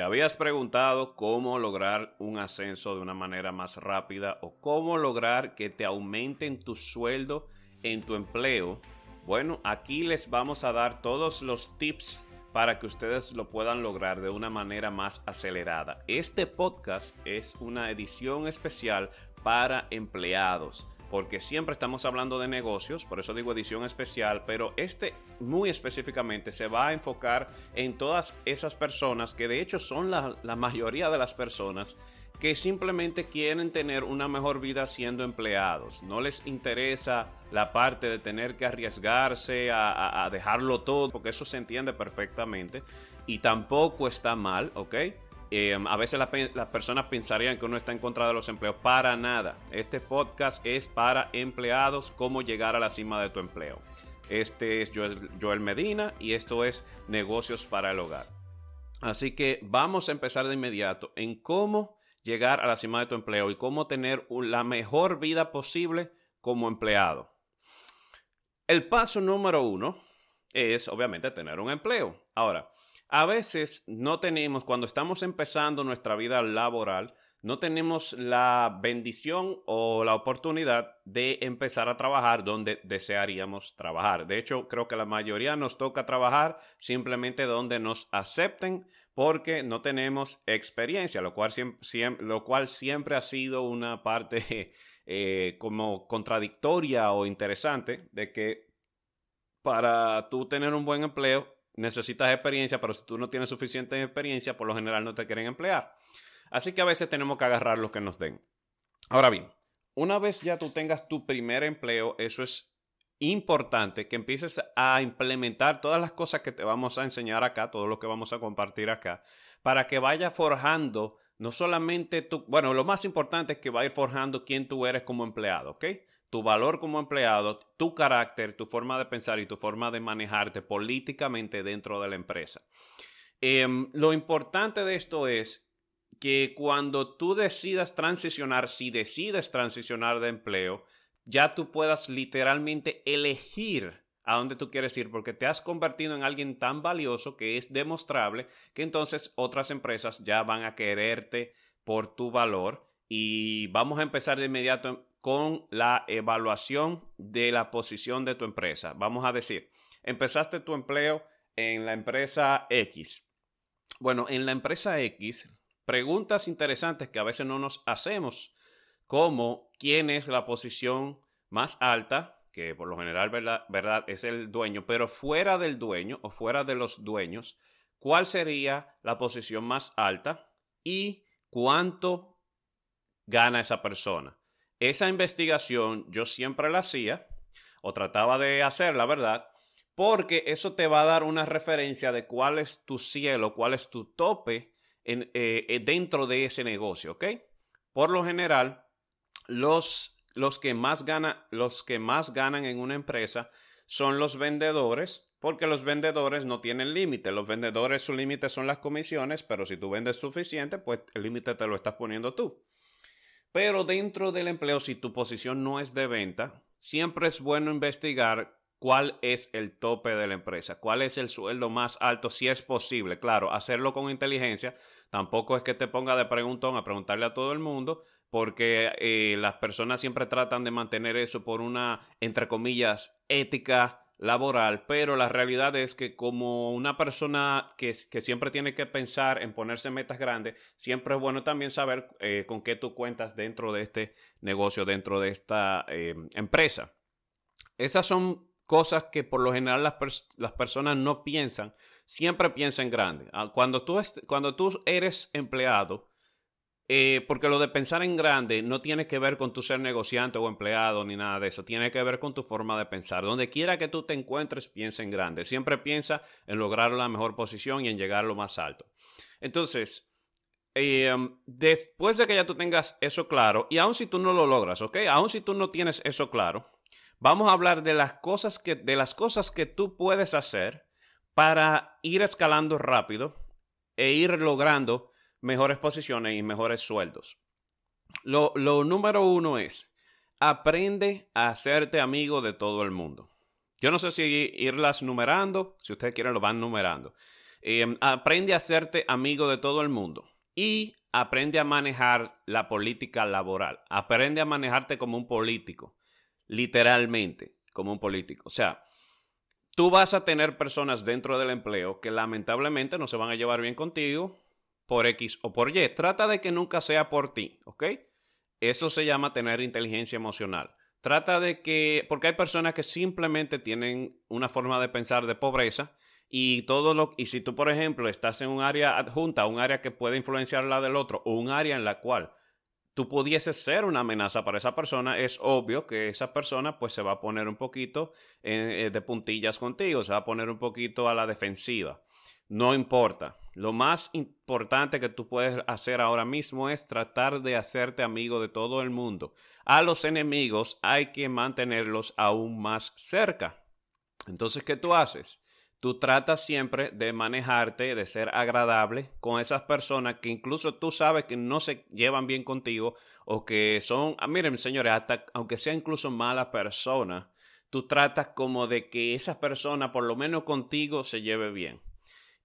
¿Te habías preguntado cómo lograr un ascenso de una manera más rápida o cómo lograr que te aumenten tu sueldo en tu empleo? Bueno, aquí les vamos a dar todos los tips para que ustedes lo puedan lograr de una manera más acelerada. Este podcast es una edición especial para empleados porque siempre estamos hablando de negocios, por eso digo edición especial, pero este muy específicamente se va a enfocar en todas esas personas que de hecho son la, mayoría de las personas que simplemente quieren tener una mejor vida siendo empleados. No les interesa la parte de tener que arriesgarse a, a dejarlo todo, porque eso se entiende perfectamente. Y tampoco está mal, ¿ok? Em, a veces las personas pensarían que uno está en contra de los empleos. Para nada. Este podcast es para empleados, cómo llegar a la cima de tu empleo. Este es Joel, Medina y esto es Negocios para el Hogar. Así que vamos a empezar de inmediato en cómo llegar a la cima de tu empleo y cómo tener la mejor vida posible como empleado. El paso número uno es obviamente tener un empleo. Ahora, a veces no tenemos, cuando estamos empezando nuestra vida laboral, no tenemos la bendición o la oportunidad de empezar a trabajar donde desearíamos trabajar. De hecho, creo que la mayoría nos toca trabajar simplemente donde nos acepten porque no tenemos experiencia, lo cual, siempre, ha sido una parte eh, como contradictoria o interesante de que para tú tener un buen empleo necesitas experiencia, pero si tú no tienes suficiente experiencia, por lo general no te quieren emplear. Así que a veces tenemos que agarrar lo que nos den. Ahora bien, una vez ya tú tengas tu primer empleo, eso es importante que empieces a implementar todas las cosas que te vamos a enseñar acá, todo lo que vamos a compartir acá, para que vaya forjando no solamente tú, bueno, lo más importante es que va ir forjando quién tú eres como empleado, ¿ok? Tu valor como empleado, tu carácter, tu forma de pensar y tu forma de manejarte políticamente dentro de la empresa. Em, lo importante de esto es que cuando tú decidas transicionar, si decides transicionar de empleo, ya tú puedas literalmente elegir a dónde tú quieres ir porque te has convertido en alguien tan valioso que es demostrable que entonces otras empresas ya van a quererte por tu valor y vamos a empezar de inmediato con la evaluación de la posición de tu empresa. Vamos a decir, empezaste tu empleo en la empresa X. Bueno, en la empresa X, preguntas interesantes que a veces no nos hacemos, como quién es la posición más alta, que por lo general verdad, verdad es el dueño, pero fuera del dueño o fuera de los dueños, cuál sería la posición más alta y cuánto gana esa persona. Esa investigación yo siempre la hacía o trataba de hacerla, ¿verdad? Porque eso te va a dar una referencia de cuál es tu cielo, cuál es tu tope en, eh, eh, dentro de ese negocio, ¿ok? Por lo general, los, los, que más gana, los que más ganan en una empresa son los vendedores, porque los vendedores no tienen límite. Los vendedores, su límite son las comisiones, pero si tú vendes suficiente, pues el límite te lo estás poniendo tú. Pero dentro del empleo, si tu posición no es de venta, siempre es bueno investigar cuál es el tope de la empresa, cuál es el sueldo más alto, si es posible. Claro, hacerlo con inteligencia. Tampoco es que te ponga de preguntón a preguntarle a todo el mundo, porque eh, las personas siempre tratan de mantener eso por una, entre comillas, ética laboral, pero la realidad es que como una persona que, que, siempre tiene que pensar en ponerse metas grandes, siempre es bueno también saber eh, con qué tú cuentas dentro de este negocio, dentro de esta eh, empresa. Esas son cosas que por lo general las, las personas no piensan, siempre piensan grande. Ah, cuando tú, cuando tú eres empleado, eh, porque lo de pensar en grande no tiene que ver con tu ser negociante o empleado ni nada de eso, tiene que ver con tu forma de pensar. Donde quiera que tú te encuentres, piensa en grande. Siempre piensa en lograr la mejor posición y en llegar lo más alto. Entonces, eh, después de que ya tú tengas eso claro, y aun si tú no lo logras, ¿ok? Aun si tú no tienes eso claro, vamos a hablar de las cosas que, de las cosas que tú puedes hacer para ir escalando rápido e ir logrando mejores posiciones y mejores sueldos. Lo, número uno es, aprende a hacerte amigo de todo el mundo. Yo no sé si irlas numerando, si ustedes quieren lo van numerando. Em, aprende a hacerte amigo de todo el mundo y aprende a manejar la política laboral. Aprende a manejarte como un político, literalmente, como un político. O sea, tú vas a tener personas dentro del empleo que lamentablemente no se van a llevar bien contigo por X o por Y. Trata de que nunca sea por ti, ¿ok? Eso se llama tener inteligencia emocional. Trata de que, porque hay personas que simplemente tienen una forma de pensar de pobreza y todo lo, y si tú, por ejemplo, estás en un área adjunta, un área que puede influenciar la del otro, o un área en la cual tú pudieses ser una amenaza para esa persona, es obvio que esa persona pues se va a poner un poquito eh, de puntillas contigo, se va a poner un poquito a la defensiva. No importa. Lo más importante que tú puedes hacer ahora mismo es tratar de hacerte amigo de todo el mundo. A los enemigos hay que mantenerlos aún más cerca. Entonces, ¿qué tú haces? Tú tratas siempre de manejarte, de ser agradable con esas personas que incluso tú sabes que no se llevan bien contigo o que son, ah, miren señores, hasta aunque sea incluso mala persona, tú tratas como de que esa persona por lo menos contigo se lleve bien.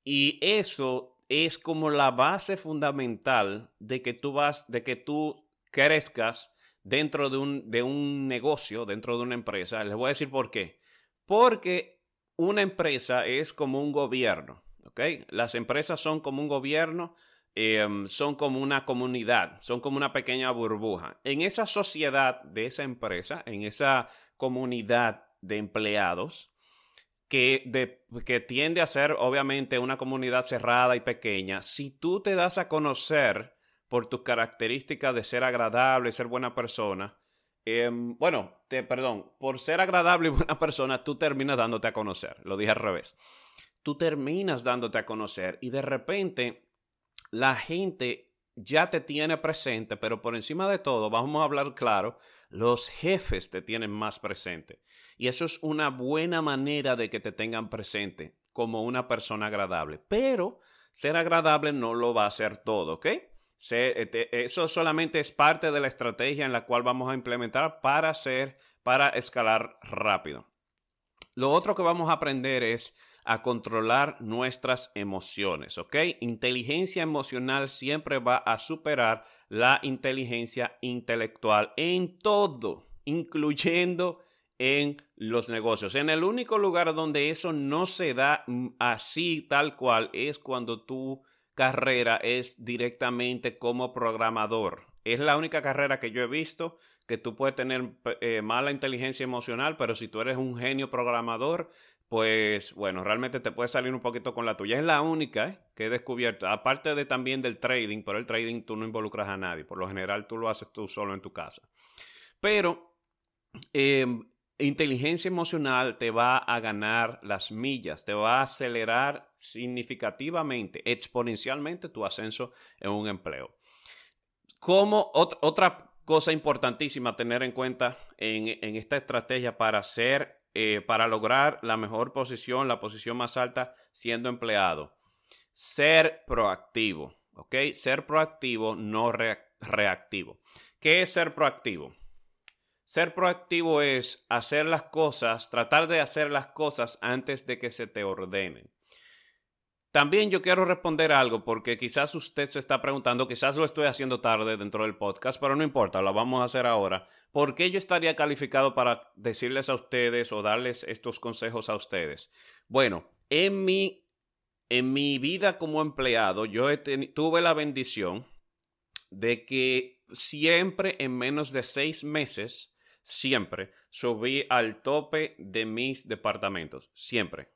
Y eso es como la base fundamental de que tú vas, de que tú crezcas dentro de un, de un negocio, dentro de una empresa. Les voy a decir por qué. Porque una empresa es como un gobierno. Las empresas son como un gobierno, em, son como una comunidad, son como una pequeña burbuja. En esa sociedad de esa empresa, en esa comunidad de empleados, que, tiende a ser obviamente una comunidad cerrada y pequeña, si tú te das a conocer por tus características de ser agradable, ser buena persona, em, bueno, perdón, por ser agradable y buena persona, tú terminas dándote a conocer, lo dije al revés, tú terminas dándote a conocer y de repente la gente ya te tiene presente, pero por encima de todo, vamos a hablar claro, los jefes te tienen más presente. Y eso es una buena manera de que te tengan presente como una persona agradable. Pero ser agradable no lo va a hacer todo, ¿ok? Eh, eso solamente es parte de la estrategia en la cual vamos a implementar para hacer, para escalar rápido. Lo otro que vamos a aprender es a controlar nuestras emociones, ¿ok? Inteligencia emocional siempre va a superar la inteligencia intelectual en todo, incluyendo en los negocios. En el único lugar donde eso no se da mm, así tal cual es cuando tu carrera es directamente como programador. Es la única carrera que yo he visto que tú puedes tener eh, mala inteligencia emocional, pero si tú eres un genio programador, pues bueno, realmente te puede salir un poquito con la tuya. Es la única ¿eh? que he descubierto, aparte de también del trading, pero el trading tú no involucras a nadie, por lo general tú lo haces tú solo en tu casa. Pero em, inteligencia emocional te va a ganar las millas, te va a acelerar significativamente, exponencialmente tu ascenso en un empleo. Como otra cosa importantísima a tener en cuenta en, en esta estrategia para ser eh, para lograr la mejor posición, la posición más alta siendo empleado. Ser proactivo, ¿ok? Ser proactivo, no reactivo. ¿Qué es ser proactivo? Ser proactivo es hacer las cosas, tratar de hacer las cosas antes de que se te ordenen. También yo quiero responder algo porque quizás usted se está preguntando, quizás lo estoy haciendo tarde dentro del podcast, pero no importa, lo vamos a hacer ahora. ¿Por qué yo estaría calificado para decirles a ustedes o darles estos consejos a ustedes? Bueno, en mi, en mi vida como empleado, yo tuve la bendición de que siempre en menos de seis meses, siempre subí al tope de mis departamentos. Siempre,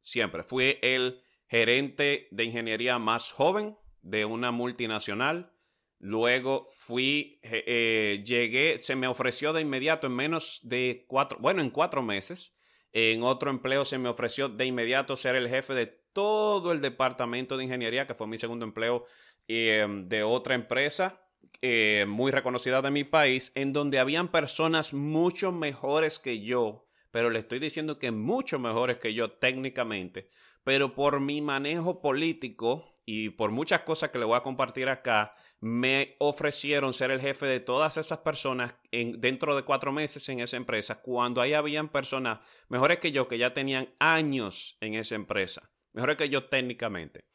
siempre. Fui el gerente de ingeniería más joven de una multinacional. Luego fui, eh, llegué, se me ofreció de inmediato en menos de cuatro, bueno, en cuatro meses. En otro empleo se me ofreció de inmediato ser el jefe de todo el departamento de ingeniería, que fue mi segundo empleo em, de otra empresa eh, muy reconocida de mi país, en donde habían personas mucho mejores que yo, pero le estoy diciendo que mucho mejores que yo técnicamente, pero por mi manejo político y por muchas cosas que le voy a compartir acá, me ofrecieron ser el jefe de todas esas personas en, dentro de cuatro meses en esa empresa, cuando ahí habían personas mejores que yo que ya tenían años en esa empresa. mejores que yo técnicamente.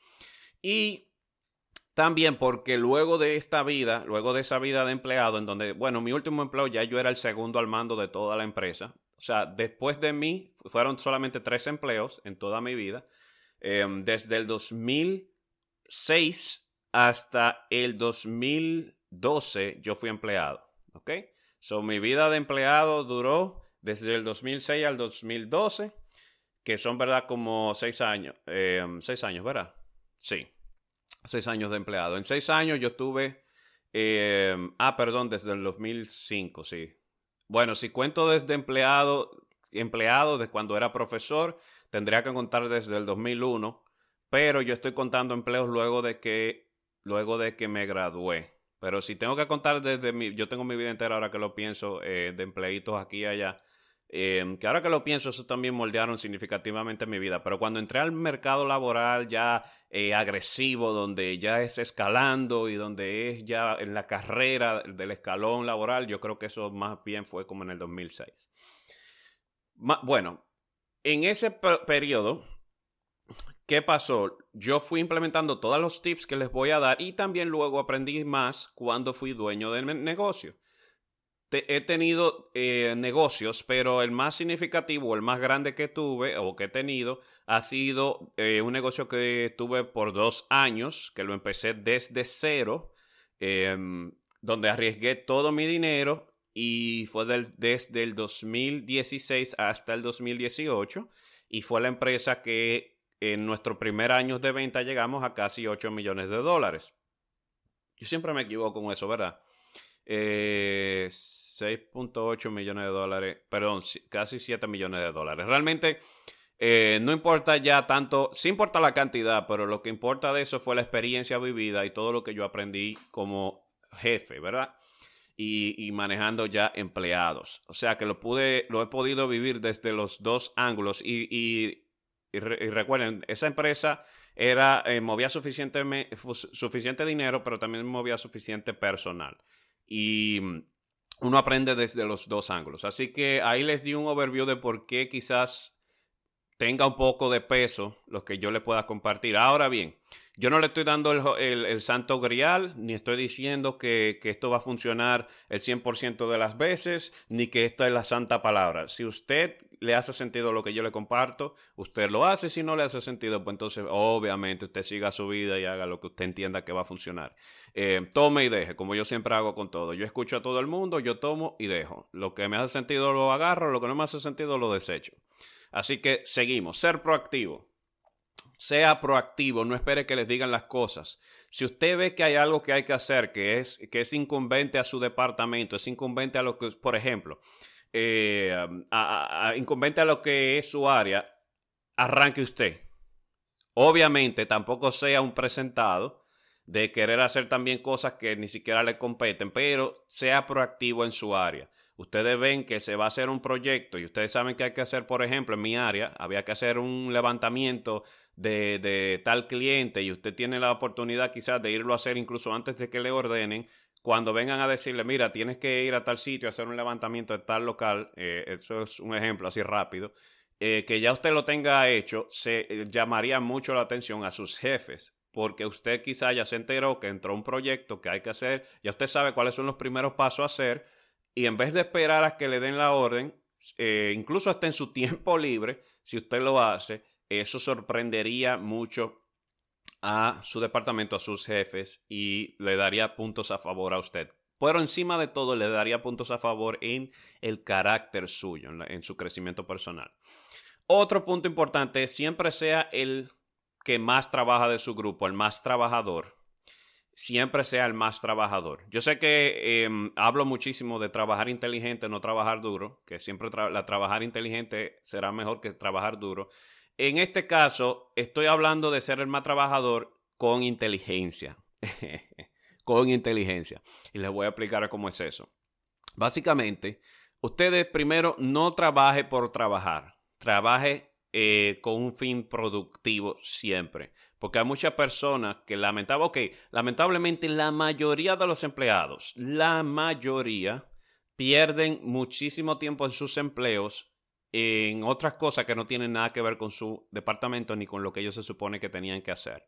Y también porque luego de esta vida, luego de esa vida de empleado, en donde, bueno, mi último empleo ya yo era el segundo al mando de toda la empresa. O sea, después de mí fueron solamente tres empleos en toda mi vida. Em, desde el 2006 hasta el 2012 yo fui empleado. ¿Ok? So, mi vida de empleado duró desde el 2006 al 2012, que son, ¿verdad? Como seis años. Em, seis años, ¿verdad? Sí. Seis años de empleado. En seis años yo tuve... Em, ah, perdón, desde el 2005, sí. Bueno, si cuento desde empleado, empleado, de cuando era profesor, tendría que contar desde el 2001, pero yo estoy contando empleos luego de que, luego de que me gradué. Pero si tengo que contar desde mi, yo tengo mi vida entera ahora que lo pienso, eh, de empleitos aquí y allá, em, que ahora que lo pienso, eso también moldearon significativamente mi vida. Pero cuando entré al mercado laboral ya eh, agresivo, donde ya es escalando y donde es ya en la carrera del escalón laboral, yo creo que eso más bien fue como en el 2006. bueno, en ese periodo, ¿qué pasó? Yo fui implementando todos los tips que les voy a dar y también luego aprendí más cuando fui dueño del negocio he tenido eh, negocios, pero el más significativo, el más grande que tuve o que he tenido, ha sido eh, un negocio que tuve por dos años, que lo empecé desde cero, em, donde arriesgué todo mi dinero y fue desde el 2016 hasta el 2018 y fue la empresa que en nuestro primer año de venta llegamos a casi 8 millones de dólares. Yo siempre me equivoco con eso, ¿verdad? Eh, 6.8 millones de dólares, perdón, casi 7 millones de dólares. Realmente eh, no importa ya tanto, sí importa la cantidad, pero lo que importa de eso fue la experiencia vivida y todo lo que yo aprendí como jefe, ¿verdad? Y, manejando ya empleados. O sea que lo pude, lo he podido vivir desde los dos ángulos. Y, recuerden, esa empresa era, eh, movía suficiente, suficiente dinero, pero también movía suficiente personal. Y uno aprende desde los dos ángulos. Así que ahí les di un overview de por qué quizás tenga un poco de peso lo que yo le pueda compartir. Ahora bien, yo no le estoy dando el, santo grial, ni estoy diciendo que, que, esto va a funcionar el 100% de las veces, ni que esta es la santa palabra. Si usted le hace sentido lo que yo le comparto, usted lo hace. Si no le hace sentido, pues entonces obviamente usted siga su vida y haga lo que usted entienda que va a funcionar. Eh, tome y deje, como yo siempre hago con todo. Yo escucho a todo el mundo, yo tomo y dejo. Lo que me hace sentido lo agarro, lo que no me hace sentido lo desecho. Así que seguimos. Ser proactivo. Sea proactivo, no espere que les digan las cosas. Si usted ve que hay algo que hay que hacer que es, que es incumbente a su departamento, es incumbente a lo que, por ejemplo, eh, a, incumbente a lo que es su área, arranque usted. Obviamente tampoco sea un presentado de querer hacer también cosas que ni siquiera le competen, pero sea proactivo en su área. Ustedes ven que se va a hacer un proyecto y ustedes saben que hay que hacer, por ejemplo, en mi área, había que hacer un levantamiento de, de tal cliente y usted tiene la oportunidad quizás de irlo a hacer incluso antes de que le ordenen. Cuando vengan a decirle, mira, tienes que ir a tal sitio a hacer un levantamiento de tal local, eh, eso es un ejemplo así rápido, eh, que ya usted lo tenga hecho, se eh, llamaría mucho la atención a sus jefes, porque usted quizá ya se enteró que entró un proyecto que hay que hacer, ya usted sabe cuáles son los primeros pasos a hacer, y en vez de esperar a que le den la orden, incluso hasta en su tiempo libre, si usted lo hace, eso sorprendería mucho a su departamento, a sus jefes y le daría puntos a favor a usted. Pero encima de todo le daría puntos a favor en el carácter suyo, en, su crecimiento personal. Otro punto importante siempre sea el que más trabaja de su grupo, el más trabajador, siempre sea el más trabajador. Yo sé que em, hablo muchísimo de trabajar inteligente, no trabajar duro, que siempre la trabajar inteligente será mejor que trabajar duro, en este caso, estoy hablando de ser el más trabajador con inteligencia. con inteligencia. Y les voy a explicar cómo es eso. Básicamente, ustedes primero no trabaje por trabajar. Trabaje eh, con un fin productivo siempre. Porque hay muchas personas que lamentablemente, lamentablemente la mayoría de los empleados, la mayoría, pierden muchísimo tiempo en sus empleos en otras cosas que no tienen nada que ver con su departamento ni con lo que ellos se supone que tenían que hacer.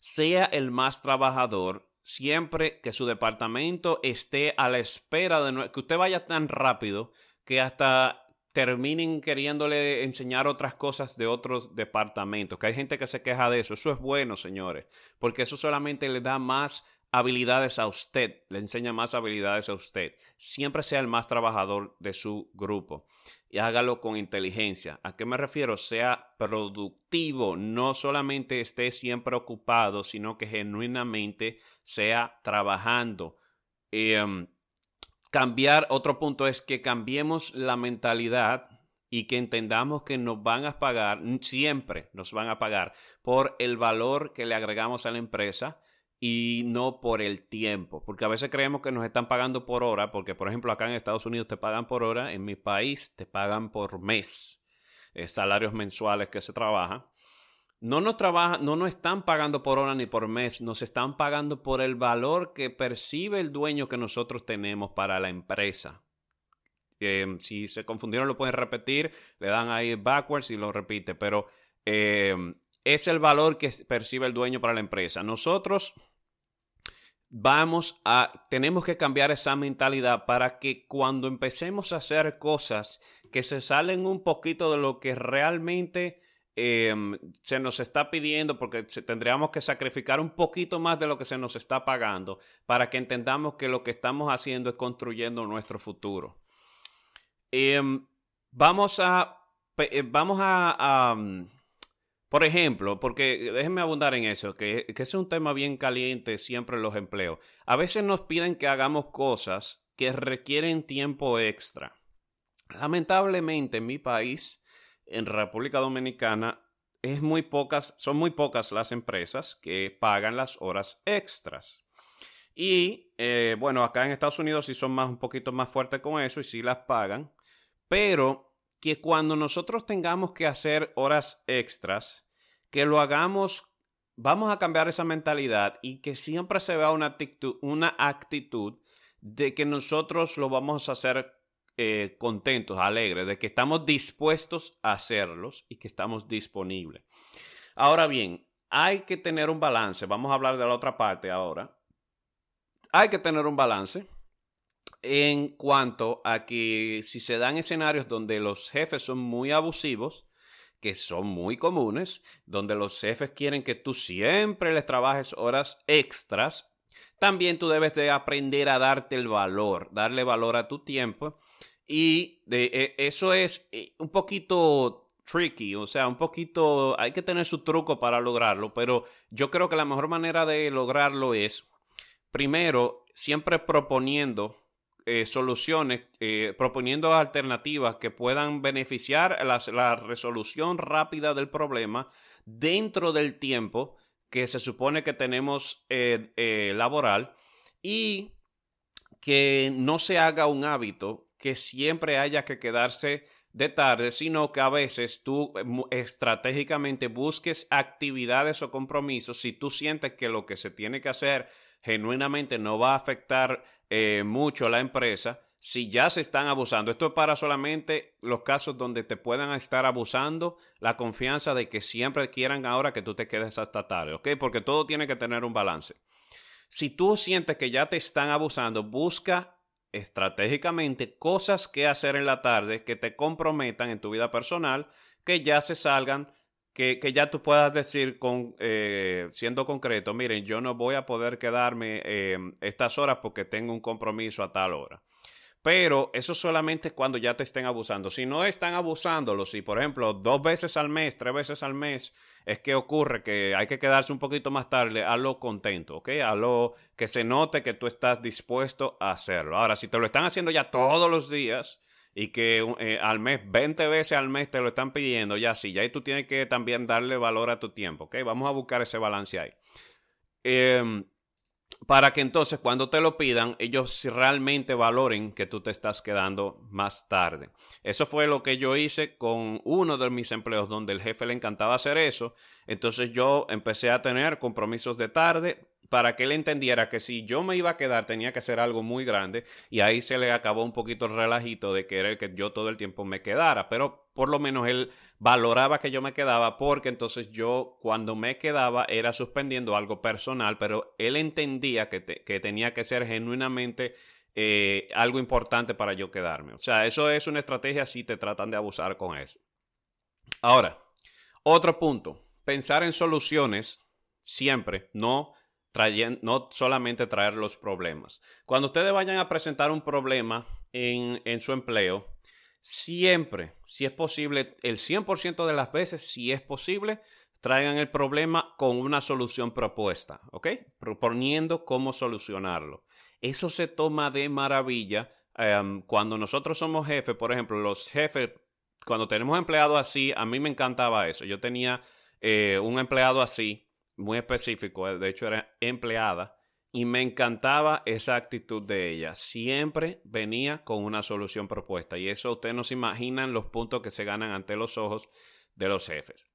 Sea el más trabajador siempre que su departamento esté a la espera de que usted vaya tan rápido que hasta terminen queriéndole enseñar otras cosas de otros departamentos, que hay gente que se queja de eso. Eso es bueno, señores, porque eso solamente le da más habilidades a usted, le enseña más habilidades a usted. Siempre sea el más trabajador de su grupo y hágalo con inteligencia. ¿A qué me refiero? Sea productivo, no solamente esté siempre ocupado, sino que genuinamente sea trabajando. Em, cambiar, otro punto es que cambiemos la mentalidad y que entendamos que nos van a pagar, siempre nos van a pagar por el valor que le agregamos a la empresa y no por el tiempo, porque a veces creemos que nos están pagando por hora, porque por ejemplo acá en Estados Unidos te pagan por hora, en mi país te pagan por mes, salarios mensuales que se trabajan. No nos, trabaja, no nos están pagando por hora ni por mes, nos están pagando por el valor que percibe el dueño que nosotros tenemos para la empresa. Em, si se confundieron lo pueden repetir, le dan ahí backwards y lo repite, pero em, es el valor que percibe el dueño para la empresa. Nosotros vamos a, tenemos que cambiar esa mentalidad para que cuando empecemos a hacer cosas que se salen un poquito de lo que realmente em, se nos está pidiendo, porque tendríamos que sacrificar un poquito más de lo que se nos está pagando para que entendamos que lo que estamos haciendo es construyendo nuestro futuro. Em, vamos a, eh, vamos a por ejemplo, porque déjenme abundar en eso, que, es un tema bien caliente siempre en los empleos. A veces nos piden que hagamos cosas que requieren tiempo extra. Lamentablemente en mi país, en República Dominicana, es muy pocas, son muy pocas las empresas que pagan las horas extras. Y eh, bueno, acá en Estados Unidos sí son más, un poquito más fuertes con eso y sí las pagan. Pero que cuando nosotros tengamos que hacer horas extras, que lo hagamos, vamos a cambiar esa mentalidad y que siempre se vea una actitud, una actitud de que nosotros lo vamos a hacer eh, contentos, alegres, de que estamos dispuestos a hacerlos y que estamos disponibles. Ahora bien, hay que tener un balance. Vamos a hablar de la otra parte ahora. Hay que tener un balance en cuanto a que si se dan escenarios donde los jefes son muy abusivos, que son muy comunes, donde los jefes quieren que tú siempre les trabajes horas extras, también tú debes de aprender a darte el valor, darle valor a tu tiempo. Y de, e, eso es eh, un poquito tricky, o sea, un poquito, hay que tener su truco para lograrlo, pero yo creo que la mejor manera de lograrlo es, primero, siempre proponiendo eh, soluciones, eh, proponiendo alternativas que puedan beneficiar la, resolución rápida del problema dentro del tiempo que se supone que tenemos eh, laboral y que no se haga un hábito que siempre haya que quedarse de tarde, sino que a veces tú estratégicamente busques actividades o compromisos si tú sientes que lo que se tiene que hacer genuinamente no va a afectar eh, mucho la empresa si ya se están abusando. Esto es para solamente los casos donde te puedan estar abusando la confianza de que siempre quieran ahora que tú te quedes hasta tarde, ¿ok? Porque todo tiene que tener un balance. Si tú sientes que ya te están abusando, busca estratégicamente cosas que hacer en la tarde que te comprometan en tu vida personal, que ya se salgan que, ya tú puedas decir, con, eh, siendo concreto, miren, yo no voy a poder quedarme eh, estas horas porque tengo un compromiso a tal hora. Pero eso solamente es cuando ya te estén abusando. Si no están abusándolo, si por ejemplo dos veces al mes, tres veces al mes, es que ocurre que hay que quedarse un poquito más tarde, hazlo contento, ¿ok? Hazlo que se note que tú estás dispuesto a hacerlo. Ahora, si te lo están haciendo ya todos los días, y que eh, al mes, 20 veces al mes te lo están pidiendo, ya sí, ya ahí tú tienes que también darle valor a tu tiempo, ¿ok? Vamos a buscar ese balance ahí. Em, para que entonces cuando te lo pidan, ellos realmente valoren que tú te estás quedando más tarde. Eso fue lo que yo hice con uno de mis empleos donde el jefe le encantaba hacer eso. Entonces yo empecé a tener compromisos de tarde para que él entendiera que si yo me iba a quedar tenía que ser algo muy grande y ahí se le acabó un poquito el relajito de querer que yo todo el tiempo me quedara, pero por lo menos él valoraba que yo me quedaba porque entonces yo cuando me quedaba era suspendiendo algo personal, pero él entendía que, que tenía que ser genuinamente eh, algo importante para yo quedarme. O sea, eso es una estrategia si te tratan de abusar con eso. Ahora, otro punto, pensar en soluciones siempre, no no solamente traer los problemas. Cuando ustedes vayan a presentar un problema en, en su empleo, siempre, si es posible, el 100% de las veces, si es posible, traigan el problema con una solución propuesta, ¿ok? Proponiendo cómo solucionarlo. Eso se toma de maravilla em, cuando nosotros somos jefes, por ejemplo, los jefes, cuando tenemos empleados así, a mí me encantaba eso. Yo tenía eh, un empleado así muy específico, de hecho era empleada, y me encantaba esa actitud de ella. Siempre venía con una solución propuesta y eso ustedes no se imaginan los puntos que se ganan ante los ojos de los jefes.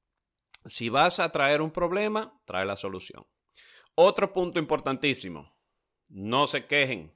Si vas a traer un problema, trae la solución. Otro punto importantísimo, no se quejen,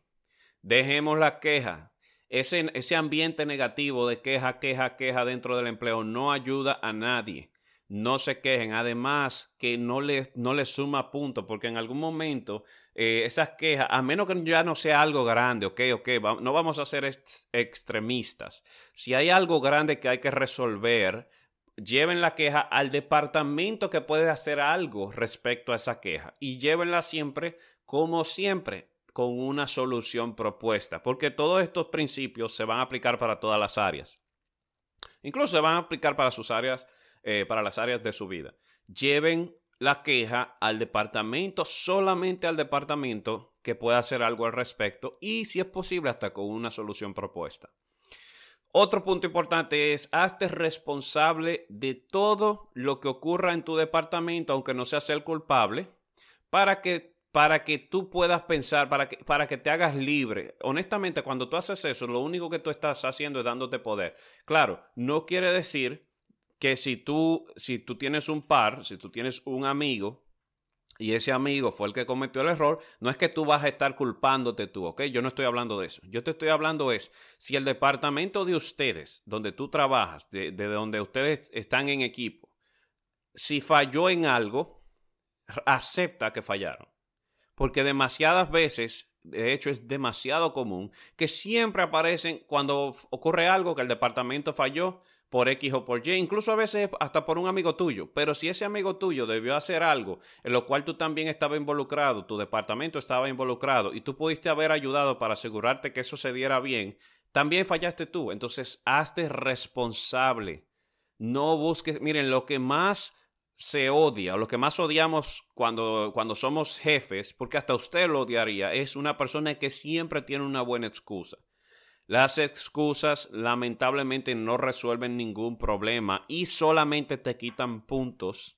dejemos la queja. Ese, ese ambiente negativo de queja, queja, queja dentro del empleo no ayuda a nadie no se quejen. Además, que no les, no suma punto, porque en algún momento eh, esas quejas, a menos que ya no sea algo grande, ok, ok, no vamos a ser extremistas. Si hay algo grande que hay que resolver, lleven la queja al departamento que puede hacer algo respecto a esa queja y llévenla siempre, como siempre, con una solución propuesta, porque todos estos principios se van a aplicar para todas las áreas. Incluso se van a aplicar para sus áreas eh, para las áreas de su vida. Lleven la queja al departamento, solamente al departamento que pueda hacer algo al respecto y si es posible hasta con una solución propuesta. Otro punto importante es hazte responsable de todo lo que ocurra en tu departamento, aunque no seas el culpable, para que, para que tú puedas pensar, para que, para que te hagas libre. Honestamente, cuando tú haces eso, lo único que tú estás haciendo es dándote poder. Claro, no quiere decir que si tú, si tú tienes un par, si tú tienes un amigo y ese amigo fue el que cometió el error, no es que tú vas a estar culpándote tú, ¿ok? Yo no estoy hablando de eso. Yo te estoy hablando es, si el departamento de ustedes, donde tú trabajas, de, de donde ustedes están en equipo, si falló en algo, acepta que fallaron. Porque demasiadas veces, de hecho es demasiado común, que siempre aparecen cuando ocurre algo que el departamento falló, por X o por Y, incluso a veces hasta por un amigo tuyo. Pero si ese amigo tuyo debió hacer algo en lo cual tú también estabas involucrado, tu departamento estaba involucrado y tú pudiste haber ayudado para asegurarte que eso se diera bien, también fallaste tú. Entonces, hazte responsable. No busques, miren, lo que más se odia o lo que más odiamos cuando, cuando somos jefes, porque hasta usted lo odiaría, es una persona que siempre tiene una buena excusa. Las excusas lamentablemente no resuelven ningún problema y solamente te quitan puntos,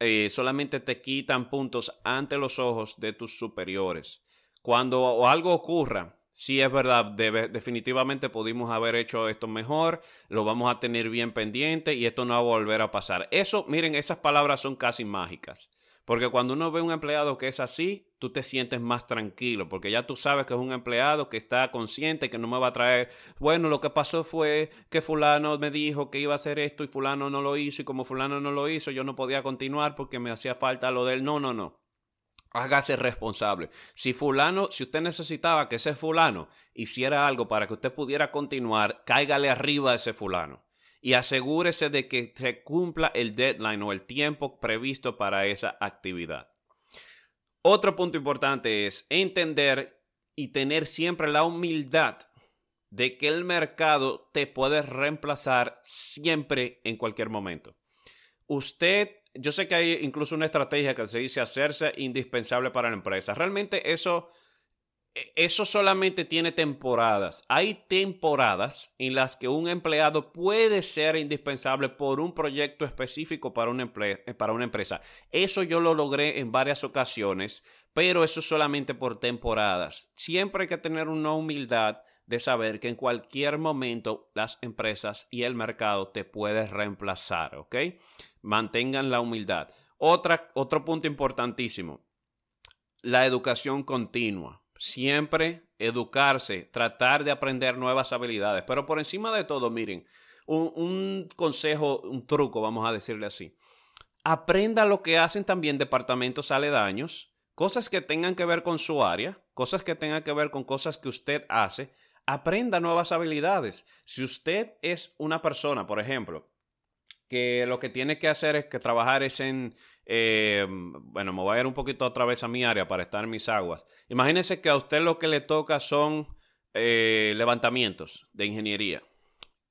eh, solamente te quitan puntos ante los ojos de tus superiores. Cuando algo ocurra, sí es verdad, definitivamente pudimos haber hecho esto mejor, lo vamos a tener bien pendiente y esto no va a volver a pasar. Eso, miren, esas palabras son casi mágicas. Porque cuando uno ve un empleado que es así, tú te sientes más tranquilo, porque ya tú sabes que es un empleado que está consciente que no me va a traer, bueno, lo que pasó fue que fulano me dijo que iba a hacer esto y fulano no lo hizo y como fulano no lo hizo, yo no podía continuar porque me hacía falta lo de él. No, no, no. Hágase responsable. Si fulano, si usted necesitaba que ese fulano hiciera algo para que usted pudiera continuar, cáigale arriba a ese fulano y asegúrese de que se cumpla el deadline o el tiempo previsto para esa actividad. Otro punto importante es entender y tener siempre la humildad de que el mercado te puede reemplazar siempre en cualquier momento. Usted, yo sé que hay incluso una estrategia que se dice hacerse indispensable para la empresa. Realmente eso eso solamente tiene temporadas. Hay temporadas en las que un empleado puede ser indispensable por un proyecto específico para una, eh, para una empresa. Eso yo lo logré en varias ocasiones, pero eso solamente por temporadas. Siempre hay que tener una humildad de saber que en cualquier momento las empresas y el mercado te pueden reemplazar, ¿ok? Mantengan la humildad. Otra, otro punto importantísimo la educación continua. Siempre educarse, tratar de aprender nuevas habilidades. Pero por encima de todo, miren, un, consejo, un truco, vamos a decirle así. Aprenda lo que hacen también departamentos aledaños, cosas que tengan que ver con su área, cosas que tengan que ver con cosas que usted hace. Aprenda nuevas habilidades. Si usted es una persona, por ejemplo, que lo que tiene que hacer es que trabajar es en, eh, bueno, me voy a ir un poquito otra vez a mi área para estar en mis aguas. Imagínese que a usted lo que le toca son eh, levantamientos de ingeniería,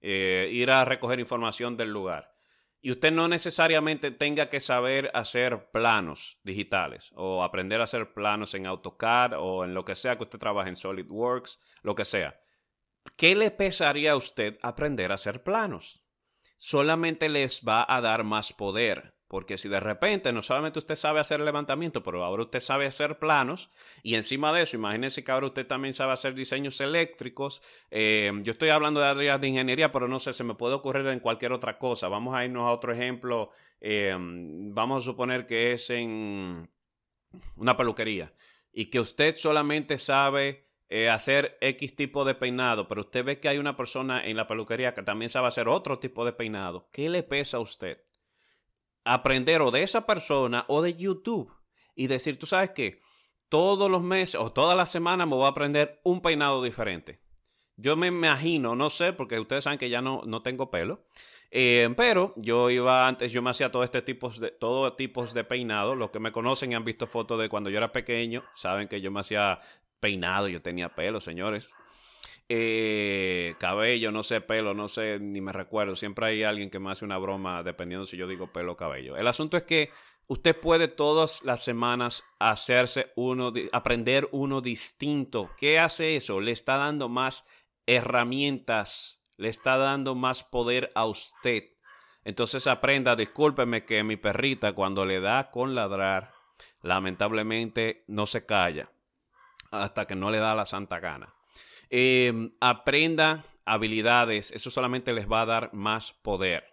eh, ir a recoger información del lugar. Y usted no necesariamente tenga que saber hacer planos digitales o aprender a hacer planos en AutoCAD o en lo que sea que usted trabaje en SolidWorks, lo que sea. ¿Qué le pesaría a usted aprender a hacer planos? Solamente les va a dar más poder porque si de repente no solamente usted sabe hacer levantamiento, pero ahora usted sabe hacer planos y encima de eso, imagínese que ahora usted también sabe hacer diseños eléctricos. Eh, yo estoy hablando de áreas de ingeniería, pero no sé, se me puede ocurrir en cualquier otra cosa. Vamos a irnos a otro ejemplo. Eh, vamos a suponer que es en una peluquería y que usted solamente sabe eh, hacer X tipo de peinado, pero usted ve que hay una persona en la peluquería que también sabe hacer otro tipo de peinado. ¿Qué le pesa a usted? aprender o de esa persona o de YouTube y decir, tú sabes qué, todos los meses o todas las semanas me voy a aprender un peinado diferente. Yo me imagino, no sé, porque ustedes saben que ya no, no tengo pelo, eh, pero yo iba antes, yo me hacía todo este tipo de, todo tipos de peinado. Los que me conocen y han visto fotos de cuando yo era pequeño, saben que yo me hacía peinado, yo tenía pelo, señores. Eh, cabello, no sé, pelo, no sé, ni me recuerdo. Siempre hay alguien que me hace una broma dependiendo si yo digo pelo o cabello. El asunto es que usted puede todas las semanas hacerse uno, aprender uno distinto. ¿Qué hace eso? Le está dando más herramientas, le está dando más poder a usted. Entonces aprenda, discúlpeme que mi perrita cuando le da con ladrar, lamentablemente no se calla hasta que no le da la santa gana. Em, aprenda habilidades, eso solamente les va a dar más poder.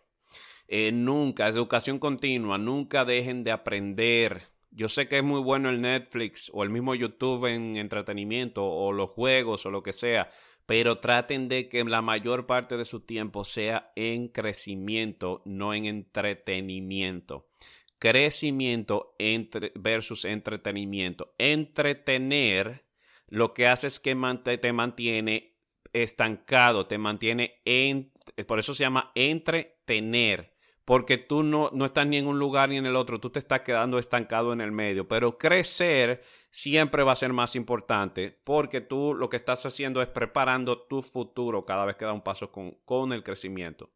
Eh, nunca, educación continua, nunca dejen de aprender. Yo sé que es muy bueno el Netflix o el mismo YouTube en entretenimiento o los juegos o lo que sea, pero traten de que la mayor parte de su tiempo sea en crecimiento, no en entretenimiento. Crecimiento entre, versus entretenimiento. Entretener lo que hace es que te mantiene estancado, te mantiene en, por eso se llama entretener, porque tú no, no estás ni en un lugar ni en el otro, tú te estás quedando estancado en el medio, pero crecer siempre va a ser más importante porque tú lo que estás haciendo es preparando tu futuro cada vez que da un paso con, con el crecimiento.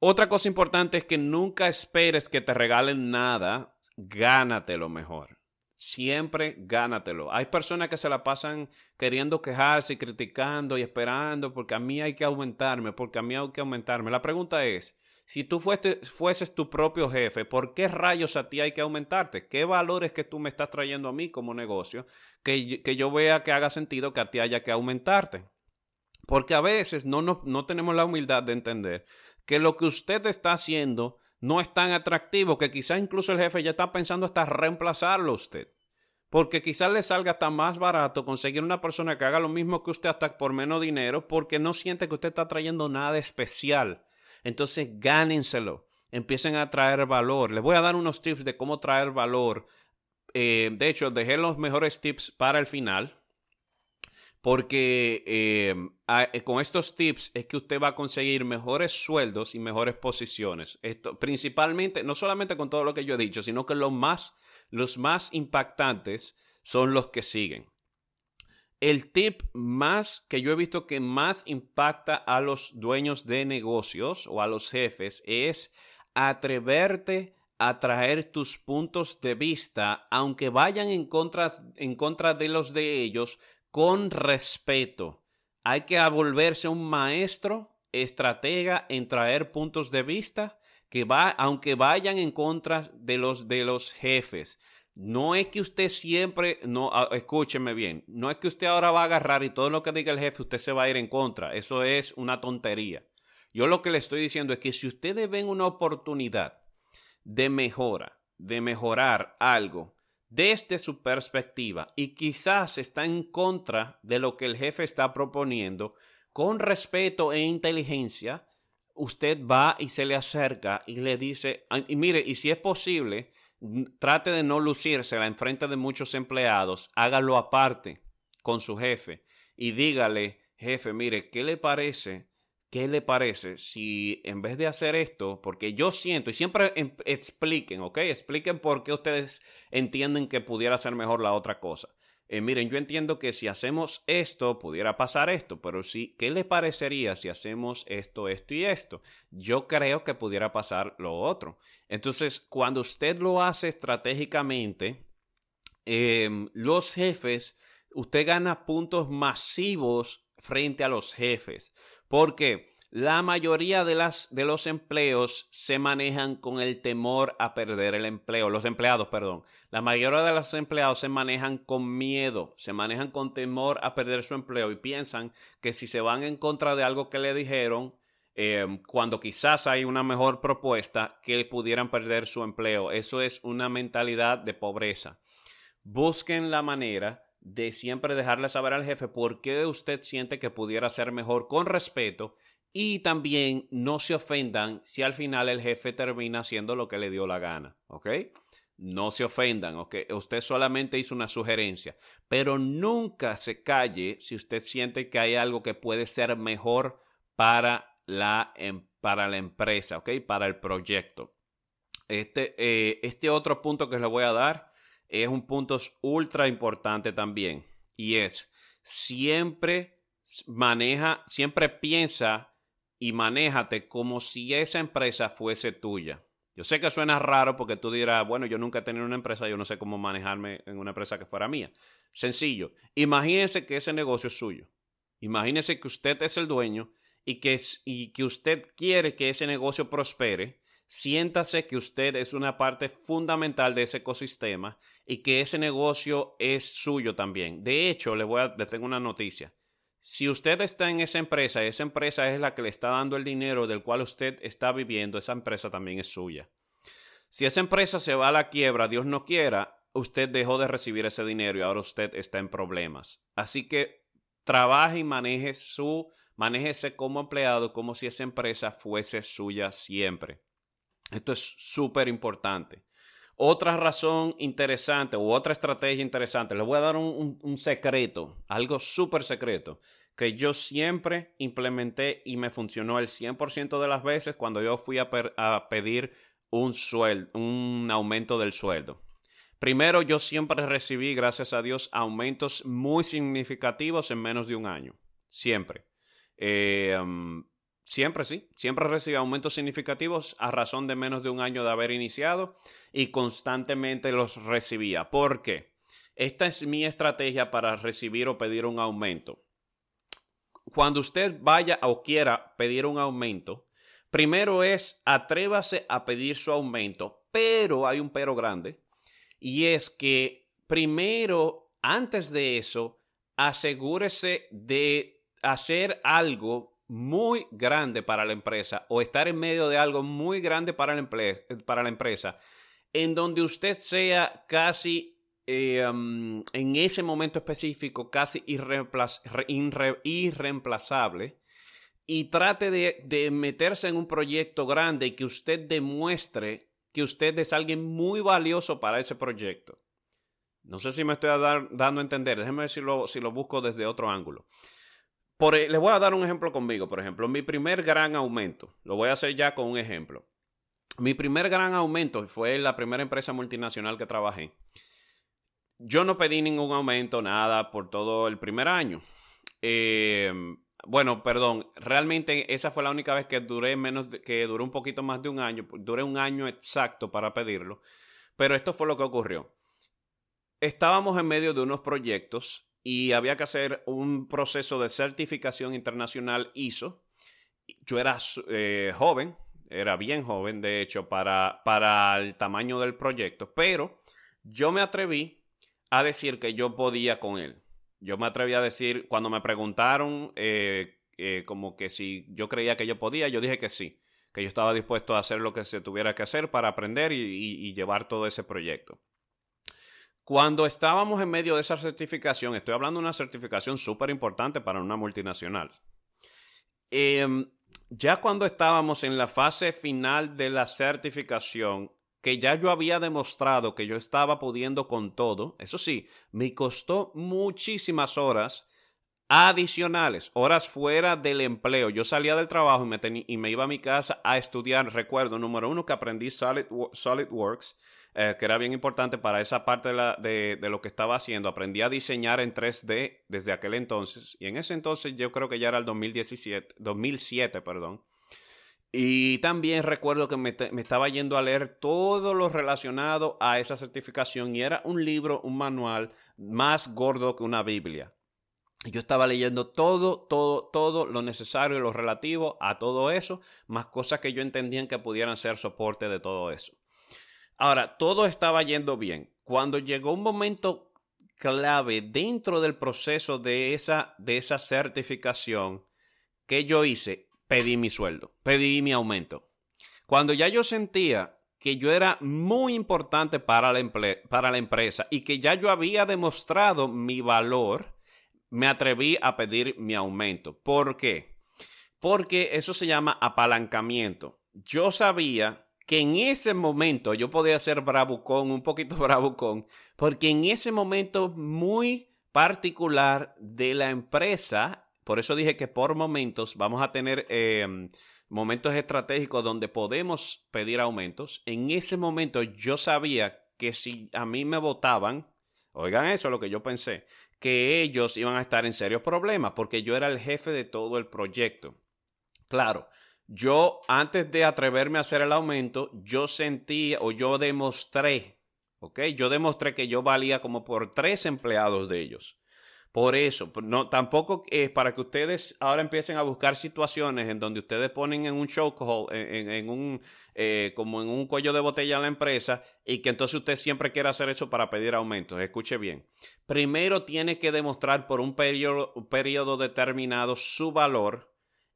Otra cosa importante es que nunca esperes que te regalen nada, gánate lo mejor siempre gánatelo. Hay personas que se la pasan queriendo quejarse y criticando y esperando porque a mí hay que aumentarme, porque a mí hay que aumentarme. La pregunta es, si tú fueses tu propio jefe, ¿por qué rayos a ti hay que aumentarte? ¿Qué valores que tú me estás trayendo a mí como negocio que, que yo vea que haga sentido que a ti haya que aumentarte? Porque a veces no, no, no tenemos la humildad de entender que lo que usted está haciendo no es tan atractivo que quizás incluso el jefe ya está pensando hasta reemplazarlo a usted. Porque quizás le salga hasta más barato conseguir una persona que haga lo mismo que usted hasta por menos dinero porque no siente que usted está trayendo nada especial. Entonces gánenselo, empiecen a traer valor. Les voy a dar unos tips de cómo traer valor. Eh, de hecho, dejé los mejores tips para el final porque eh, eh, con estos tips es que usted va a conseguir mejores sueldos y mejores posiciones. Esto, principalmente, no solamente con todo lo que yo he dicho, sino que los más, los más impactantes son los que siguen. El tip más que yo he visto que más impacta a los dueños de negocios o a los jefes es atreverte a traer tus puntos de vista, aunque vayan en contra, en contra de los de ellos, con respeto. Hay que volverse un maestro, estratega en traer puntos de vista que va, aunque vayan en contra de los de los jefes. No es que usted siempre, no, escúcheme bien, no es que usted ahora va a agarrar y todo lo que diga el jefe usted se va a ir en contra. Eso es una tontería. Yo lo que le estoy diciendo es que si ustedes ven una oportunidad de mejora, de mejorar algo, desde su perspectiva y quizás está en contra de lo que el jefe está proponiendo, con respeto e inteligencia, usted va y se le acerca y le dice, y mire, y si es posible, trate de no lucírsela en frente de muchos empleados, hágalo aparte con su jefe y dígale, jefe, mire, ¿qué le parece? ¿Qué le parece si en vez de hacer esto, porque yo siento, y siempre em, expliquen, ¿ok? Expliquen por qué ustedes entienden que pudiera ser mejor la otra cosa. Eh, miren, yo entiendo que si hacemos esto, pudiera pasar esto, pero sí, ¿qué le parecería si hacemos esto, esto y esto? Yo creo que pudiera pasar lo otro. Entonces, cuando usted lo hace estratégicamente, em, los jefes, usted gana puntos masivos frente a los jefes, porque la mayoría de, las, de los empleos se manejan con el temor a perder el empleo. Los empleados, perdón. La mayoría de los empleados se manejan con miedo, se manejan con temor a perder su empleo y piensan que si se van en contra de algo que le dijeron, em, cuando quizás hay una mejor propuesta, que pudieran perder su empleo. Eso es una mentalidad de pobreza. Busquen la manera de siempre dejarle saber al jefe por qué usted siente que pudiera ser mejor con respeto y también no se ofendan si al final el jefe termina haciendo lo que le dio la gana, ¿ok? No se ofendan, ¿ok? Usted solamente hizo una sugerencia, pero nunca se calle si usted siente que hay algo que puede ser mejor para la, em, para la empresa, ¿ok? Para el proyecto. Este, eh, este otro punto que le voy a dar es un punto ultra importante también y es siempre maneja, siempre piensa y manéjate como si esa empresa fuese tuya. Yo sé que suena raro porque tú dirás, bueno, yo nunca he tenido una empresa, yo no sé cómo manejarme en una empresa que fuera mía. Sencillo, imagínese que ese negocio es suyo. Imagínese que usted es el dueño y que, y que usted quiere que ese negocio prospere. Siéntase que usted es una parte fundamental de ese ecosistema y que ese negocio es suyo también. De hecho, le, voy a, le tengo una noticia. Si usted está en esa empresa, esa empresa es la que le está dando el dinero del cual usted está viviendo, esa empresa también es suya. Si esa empresa se va a la quiebra, Dios no quiera, usted dejó de recibir ese dinero y ahora usted está en problemas. Así que trabaje y maneje su, manéjese como empleado como si esa empresa fuese suya siempre. Esto es súper importante. Otra razón interesante u otra estrategia interesante, les voy a dar un, secreto, algo súper secreto, que yo siempre implementé y me funcionó el 100% de las veces cuando yo fui a, pedir un, sueldo, un aumento del sueldo. Primero, yo siempre recibí, gracias a Dios, aumentos muy significativos en menos de un año. Siempre. Eh, um, Siempre sí, siempre recibí aumentos significativos a razón de menos de un año de haber iniciado y constantemente los recibía. ¿Por qué? Esta es mi estrategia para recibir o pedir un aumento. Cuando usted vaya o quiera pedir un aumento, primero es atrévase a pedir su aumento, pero hay un pero grande y es que primero, antes de eso, asegúrese de hacer algo muy grande para la empresa o estar en medio de algo muy grande para la, para la empresa, en donde usted sea casi eh, en ese momento específico casi irreemplazable y trate de, de, meterse en un proyecto grande y que usted demuestre que usted es alguien muy valioso para ese proyecto. No sé si me estoy dando a entender, déjeme ver si lo, si lo busco desde otro ángulo. E, les voy a dar un ejemplo conmigo. Por ejemplo, mi primer gran aumento, lo voy a hacer ya con un ejemplo. Mi primer gran aumento fue la primera empresa multinacional que trabajé. Yo no pedí ningún aumento, nada, por todo el primer año. Em, bueno, perdón, realmente esa fue la única vez que duré menos, que duró un poquito más de un año, duré un año exacto para pedirlo. Pero esto fue lo que ocurrió. Estábamos en medio de unos proyectos y había que hacer un proceso de certificación internacional ISO. Yo era eh, joven, era bien joven, de hecho, para, para el tamaño del proyecto, pero yo me atreví a decir que yo podía con él. Yo me atreví a decir, cuando me preguntaron eh, eh, como que si yo creía que yo podía, yo dije que sí, que yo estaba dispuesto a hacer lo que se tuviera que hacer para aprender y llevar todo ese proyecto. Cuando estábamos en medio de esa certificación, estoy hablando de una certificación súper importante para una multinacional. Em, ya cuando estábamos en la fase final de la certificación, que ya yo había demostrado que yo estaba pudiendo con todo, eso sí, me costó muchísimas horas adicionales, horas fuera del empleo. Yo salía del trabajo y me, iba a mi casa a estudiar. Recuerdo, número uno, que aprendí Solid, SolidWorks, eh, que era bien importante para esa parte de, lo que estaba haciendo. Aprendí a diseñar en 3D desde aquel entonces. Y en ese entonces yo creo que ya era el 2017, 2007, perdón. Y también recuerdo que me, me, estaba yendo a leer todo lo relacionado a esa certificación y era un libro, un manual más gordo que una Biblia. Yo estaba leyendo todo, todo, todo lo necesario y lo relativo a todo eso, más cosas que yo entendía que pudieran ser soporte de todo eso. Ahora, todo estaba yendo bien. Cuando llegó un momento clave dentro del proceso de esa, de esa certificación, ¿qué yo hice? Pedí mi sueldo, pedí mi aumento. Cuando ya yo sentía que yo era muy importante para la, para la empresa y que ya yo había demostrado mi valor, me atreví a pedir mi aumento. ¿Por qué? Porque eso se llama apalancamiento. Yo sabía que en ese momento yo podía ser bravucón, un poquito bravucón, porque en ese momento muy particular de la empresa, por eso dije que por momentos vamos a tener em, momentos estratégicos donde podemos pedir aumentos. En ese momento yo sabía que si a mí me votaban, oigan eso, lo que yo pensé, que ellos iban a estar en serios problemas porque yo era el jefe de todo el proyecto. Claro, yo antes de atreverme a hacer el aumento, yo sentí o yo demostré, ¿ok? Yo demostré que yo valía como por tres empleados de ellos. Por eso, no, tampoco es para que ustedes ahora empiecen a buscar situaciones en donde ustedes ponen en un chokehold, en, en, un, eh, como en un cuello de botella a la empresa y que entonces usted siempre quiera hacer eso para pedir aumentos. Escuche bien. Primero tiene que demostrar por un un periodo determinado su valor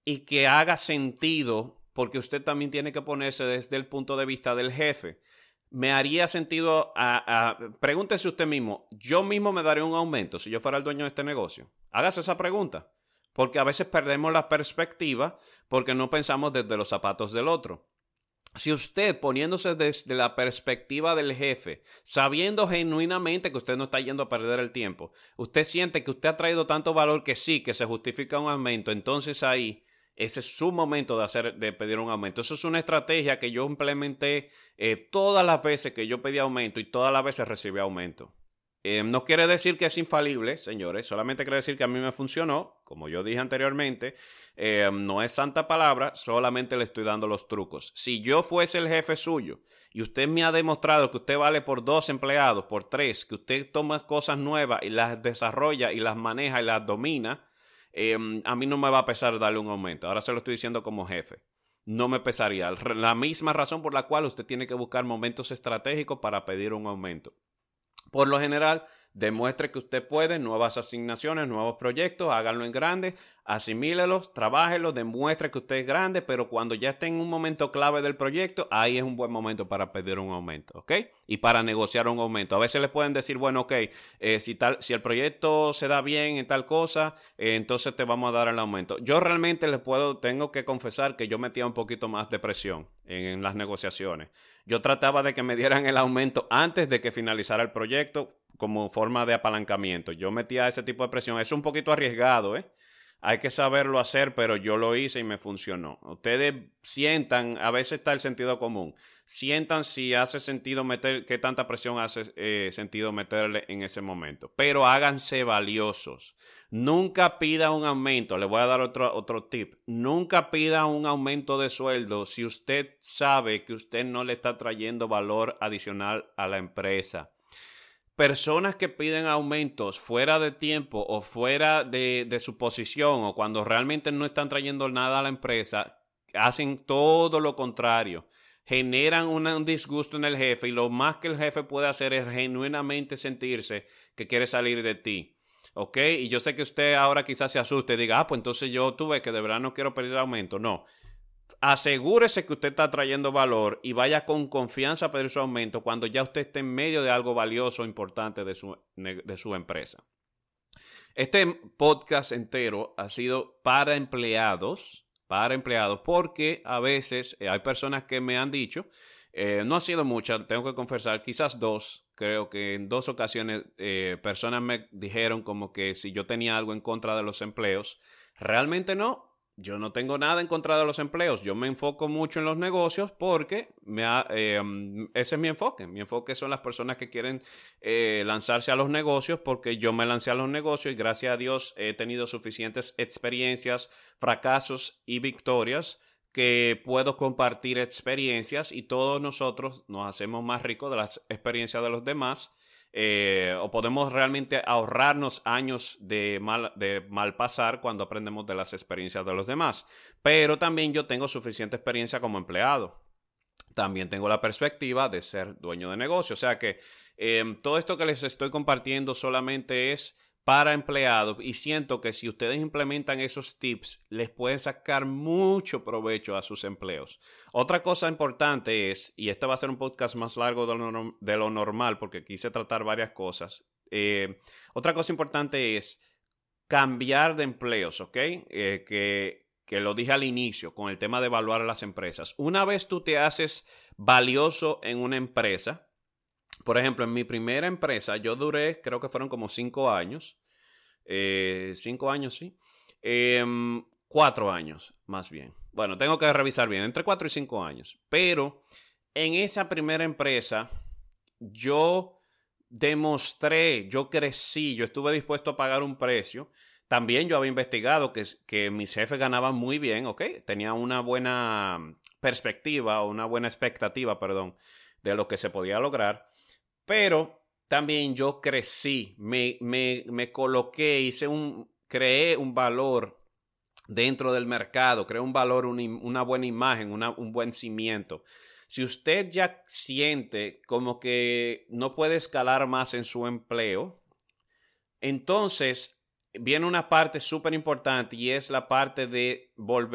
y que haga sentido, porque usted también tiene que ponerse desde el punto de vista del jefe me haría sentido, pregúntese usted mismo, yo mismo me daría un aumento si yo fuera el dueño de este negocio. Hágase esa pregunta, porque a veces perdemos la perspectiva porque no pensamos desde los zapatos del otro. Si usted poniéndose desde la perspectiva del jefe, sabiendo genuinamente que usted no está yendo a perder el tiempo, usted siente que usted ha traído tanto valor que sí, que se justifica un aumento, entonces ahí ese es su momento de, hacer, de pedir un aumento. Eso es una estrategia que yo implementé eh, todas las veces que yo pedí aumento y todas las veces recibí aumento. Eh, no quiere decir que es infalible, señores, solamente quiere decir que a mí me funcionó, como yo dije anteriormente, eh, no es santa palabra, solamente le estoy dando los trucos. Si yo fuese el jefe suyo y usted me ha demostrado que usted vale por dos empleados, por tres, que usted toma cosas nuevas y las desarrolla y las maneja y las domina, Em, a mí no me va a pesar darle un aumento. Ahora se lo estoy diciendo como jefe. No me pesaría. La misma razón por la cual usted tiene que buscar momentos estratégicos para pedir un aumento. Por lo general, Demuestre que usted puede, nuevas asignaciones, nuevos proyectos, háganlo en grande, asimílelos, trabájelos, demuestre que usted es grande, pero cuando ya esté en un momento clave del proyecto, ahí es un buen momento para pedir un aumento, ¿ok? Y para negociar un aumento. A veces le pueden decir, bueno, ok, eh, si, tal, si el proyecto se da bien en tal cosa, eh, entonces te vamos a dar el aumento. Yo realmente les puedo, tengo que confesar que yo metía un poquito más de presión en las negociaciones. Yo trataba de que me dieran el aumento antes de que finalizara el proyecto como forma de apalancamiento. Yo metía ese tipo de presión. Es un poquito arriesgado, ¿eh? Hay que saberlo hacer, pero yo lo hice y me funcionó. Ustedes sientan, a veces está el sentido común, sientan si hace sentido meter, qué tanta presión hace eh, sentido meterle en ese momento. Pero háganse valiosos. Nunca pida un aumento. Le voy a dar otro, otro tip. Nunca pida un aumento de sueldo si usted sabe que usted no le está trayendo valor adicional a la empresa personas que piden aumentos fuera de tiempo o fuera de, su posición o cuando realmente no están trayendo nada a la empresa, hacen todo lo contrario. Generan un disgusto en el jefe y lo más que el jefe puede hacer es genuinamente sentirse que quiere salir de ti. ¿Ok? Y yo sé que usted ahora quizás se asuste y diga, ah, pues entonces yo tuve que de verdad no quiero pedir aumento. No. Asegúrese que usted está trayendo valor y vaya con confianza a pedir su aumento cuando ya usted esté en medio de algo valioso o importante de su, de su empresa. Este podcast entero ha sido para empleados, para empleados, porque a veces eh, hay personas que me han dicho, eh, no ha sido muchas, tengo que confesar, quizás dos, creo que en dos ocasiones eh, personas me dijeron como que si yo tenía algo en contra de los empleos, realmente no, yo no tengo nada en contra de los empleos. Yo me enfoco mucho en los negocios porque mm, ese es mi enfoque. Mi enfoque son las personas que quieren eh, lanzarse a los negocios porque yo me lancé a los negocios y gracias a Dios he tenido suficientes experiencias, fracasos y victorias que puedo compartir experiencias y todos nosotros nos hacemos más ricos de las experiencias de los demás eh, o podemos realmente ahorrarnos años de mal, de mal pasar cuando aprendemos de las experiencias de los demás. Pero también yo tengo suficiente experiencia como empleado. También tengo la perspectiva de ser dueño de negocio. O sea que em, todo esto que les estoy compartiendo solamente es para empleados y siento que si ustedes implementan esos tips les pueden sacar mucho provecho a sus empleos. Otra cosa importante es, y este va a ser un podcast más largo de lo, normal porque quise tratar varias cosas, eh, otra cosa importante es cambiar de empleos, ¿ok? Eh, que, que lo dije al inicio con el tema de evaluar a las empresas. Una vez tú te haces valioso en una empresa, por ejemplo, en mi primera empresa yo duré, creo que fueron como cinco años. Eh, cinco años, sí. Em, cuatro años, más bien. Bueno, tengo que revisar bien, entre cuatro y cinco años. Pero en esa primera empresa, yo demostré, yo crecí, yo estuve dispuesto a pagar un precio. También yo había investigado que, que mis jefes ganaban muy bien, ¿ok? Tenía una buena perspectiva o una buena expectativa, perdón, de lo que se podía lograr. Pero también yo crecí, me, me, me coloqué, hice un, creé un valor dentro del mercado, creé un valor, una buena imagen, un buen cimiento. Si usted ya siente como que no puede escalar más en su empleo, entonces viene una parte súper importante y es la parte de,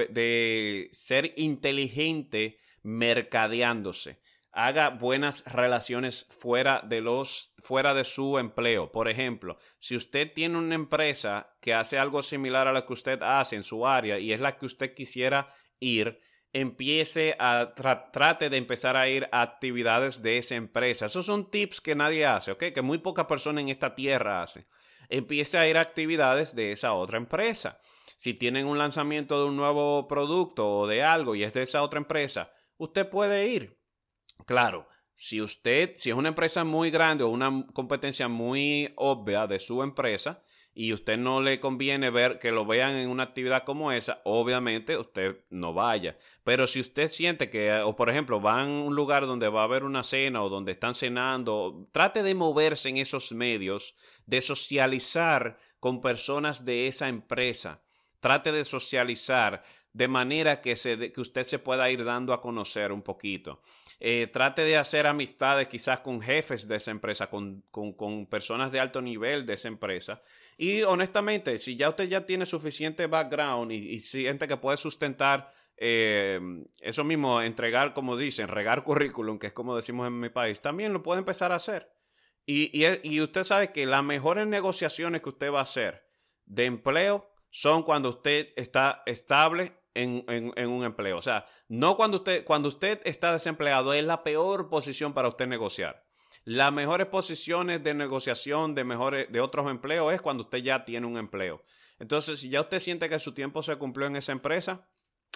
de ser inteligente mercadeándose haga buenas relaciones fuera de los fuera de su empleo. Por ejemplo, si usted tiene una empresa que hace algo similar a lo que usted hace en su área y es la que usted quisiera ir, empiece a trate de empezar a ir a actividades de esa empresa. Esos son tips que nadie hace, ¿ok? Que muy poca persona en esta tierra hace. Empiece a ir a actividades de esa otra empresa. Si tienen un lanzamiento de un nuevo producto o de algo y es de esa otra empresa, usted puede ir Claro, si usted, si es una empresa muy grande o una competencia muy obvia de su empresa y usted no le conviene ver que lo vean en una actividad como esa, obviamente usted no vaya. Pero si usted siente que, o por ejemplo, van a un lugar donde va a haber una cena o donde están cenando, trate de moverse en esos medios, de socializar con personas de esa empresa. Trate de socializar de manera que, se, que usted se pueda ir dando a conocer un poquito. Eh, trate de hacer amistades quizás con jefes de esa empresa, con, personas de alto nivel de esa empresa. Y honestamente, si ya usted ya tiene suficiente background y, siente que puede sustentar eh, eso mismo, entregar, como dicen, regar currículum, que es como decimos en mi país, también lo puede empezar a hacer. Y, y usted sabe que las mejores negociaciones que usted va a hacer de empleo son cuando usted está estable en, un empleo. O sea, no cuando usted, cuando usted está desempleado es la peor posición para usted negociar. Las mejores posiciones de negociación de, mejores, de otros empleos es cuando usted ya tiene un empleo. Entonces, si ya usted siente que su tiempo se cumplió en esa empresa,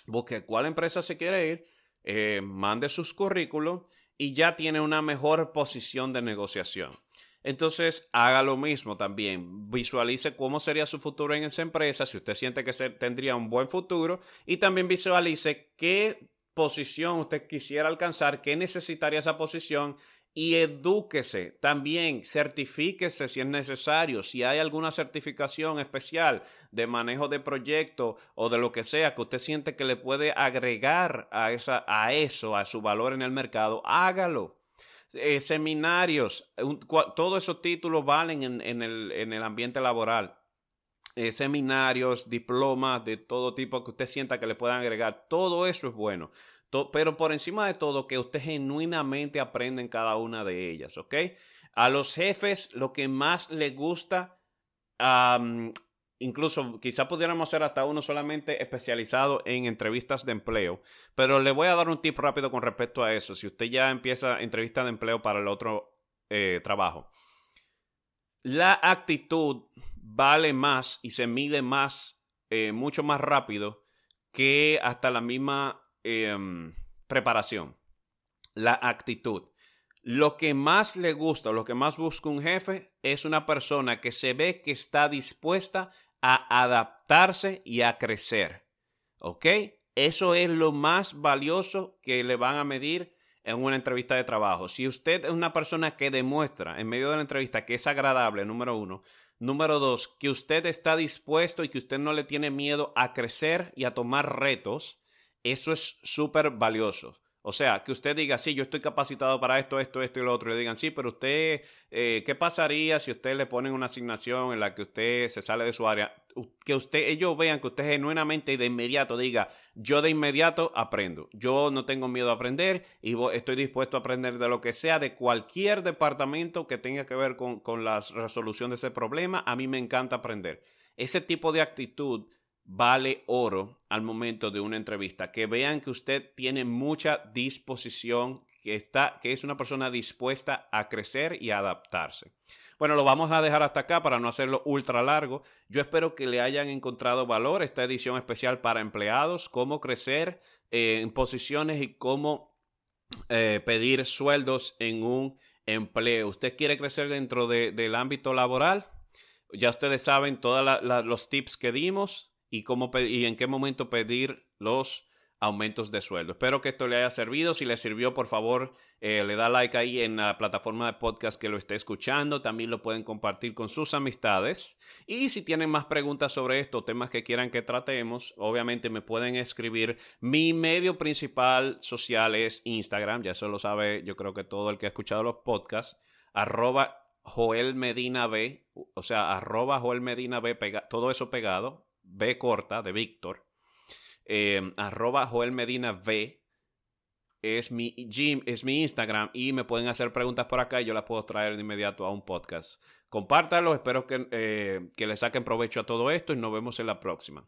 busque cuál empresa se quiere ir, eh, mande sus currículos y ya tiene una mejor posición de negociación. Entonces, haga lo mismo también. Visualice cómo sería su futuro en esa empresa, si usted siente que tendría un buen futuro, y también visualice qué posición usted quisiera alcanzar, qué necesitaría esa posición y edúquese también, certifíquese si es necesario, si hay alguna certificación especial de manejo de proyecto o de lo que sea que usted siente que le puede agregar a, esa, a eso, a su valor en el mercado, hágalo. Eh, seminarios, todos esos títulos valen en, el, en el ambiente laboral. eh, seminarios, diplomas de todo tipo que usted sienta que le puedan agregar. Todo eso es bueno. pero por encima de todo, que usted genuinamente aprenda en cada una de ellas, ¿ok? A los jefes lo que más les gusta, incluso quizá pudiéramos ser hasta uno solamente especializado en entrevistas de empleo, pero le voy a dar un tip rápido con respecto a eso. Si usted ya empieza entrevista de empleo para el otro eh, trabajo, la actitud vale más y se mide más, eh, mucho más rápido que hasta la misma em, preparación. La actitud. Lo que más le gusta, lo que más busca un jefe es una persona que se ve que está dispuesta a adaptarse y a crecer. ¿Ok? Eso es lo más valioso que le van a medir en una entrevista de trabajo. Si usted es una persona que demuestra en medio de la entrevista que es agradable, número uno. Número dos, que usted está dispuesto y que usted no le tiene miedo a crecer y a tomar retos. Eso es súper valioso. O sea, que usted diga, sí, yo estoy capacitado para esto, esto, esto y lo otro. Y le digan, sí, pero usted, eh, ¿qué pasaría si usted le ponen una asignación en la que usted se sale de su área? Que usted, ellos vean que usted genuinamente y de inmediato diga, yo de inmediato aprendo. Yo no tengo miedo a aprender y estoy dispuesto a aprender de lo que sea, de cualquier departamento que tenga que ver con, con la resolución de ese problema. A mí me encanta aprender. Ese tipo de actitud vale oro al momento de una entrevista. Que vean que usted tiene mucha disposición, que, está, que es una persona dispuesta a crecer y a adaptarse. Bueno, lo vamos a dejar hasta acá para no hacerlo ultra largo. Yo espero que le hayan encontrado valor esta edición especial para empleados, cómo crecer eh, en posiciones y cómo eh, pedir sueldos en un empleo. ¿Usted quiere crecer dentro del ámbito laboral? Ya ustedes saben todos los tips que dimos y, cómo y en qué momento pedir los aumentos de sueldo. Espero que esto le haya servido. Si le sirvió, por favor, eh, le da like ahí en la plataforma de podcast que lo esté escuchando. También lo pueden compartir con sus amistades. Y si tienen más preguntas sobre esto, temas que quieran que tratemos, obviamente me pueden escribir. Mi medio principal social es Instagram. Ya eso lo sabe, yo creo que todo el que ha escuchado los podcasts. Arroba Joel Medina B, o sea, arroba Joel Medina B, todo eso pegado, B corta de Víctor, eh, arroba Joel Medina V es mi, gym, es mi Instagram y me pueden hacer preguntas por acá y yo las puedo traer de inmediato a un podcast. Compártalo, espero que, eh, que le saquen provecho a todo esto y nos vemos en la próxima.